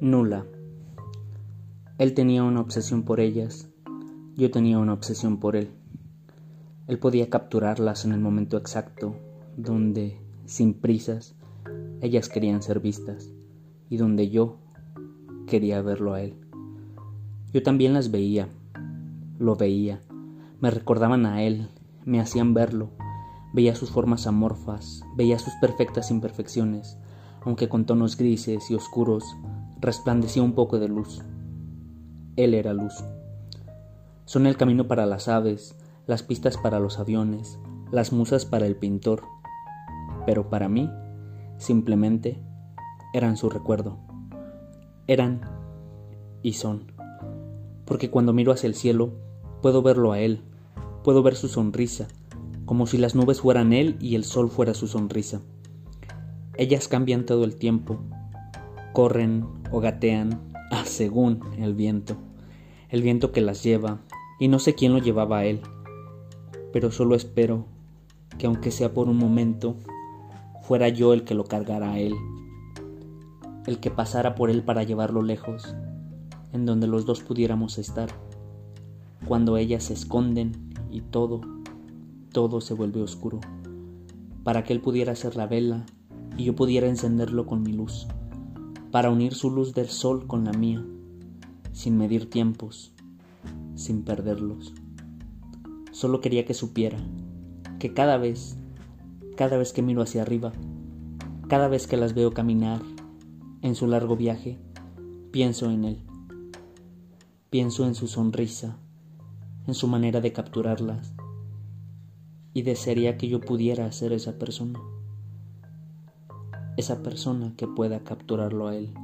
Nula. Él tenía una obsesión por ellas, yo tenía una obsesión por él. Él podía capturarlas en el momento exacto, donde, sin prisas, ellas querían ser vistas, y donde yo quería verlo a él. Yo también las veía, lo veía, me recordaban a él, me hacían verlo, veía sus formas amorfas, veía sus perfectas imperfecciones, aunque con tonos grises y oscuros, resplandecía un poco de luz. Él era luz. Son el camino para las aves, las pistas para los aviones, las musas para el pintor, pero para mí, simplemente, eran su recuerdo. Eran y son. Porque cuando miro hacia el cielo, puedo verlo a él, puedo ver su sonrisa, como si las nubes fueran él y el sol fuera su sonrisa. Ellas cambian todo el tiempo, corren o gatean a según el viento, el viento que las lleva, y no sé quién lo llevaba a él, pero solo espero que aunque sea por un momento, fuera yo el que lo cargara a él, el que pasara por él para llevarlo lejos, en donde los dos pudiéramos estar, cuando ellas se esconden y todo, todo se vuelve oscuro, para que él pudiera ser la vela y yo pudiera encenderlo con mi luz para unir su luz del sol con la mía, sin medir tiempos, sin perderlos. Solo quería que supiera que cada vez, cada vez que miro hacia arriba, cada vez que las veo caminar en su largo viaje, pienso en él. Pienso en su sonrisa, en su manera de capturarlas, y desearía que yo pudiera ser esa persona esa persona que pueda capturarlo a él.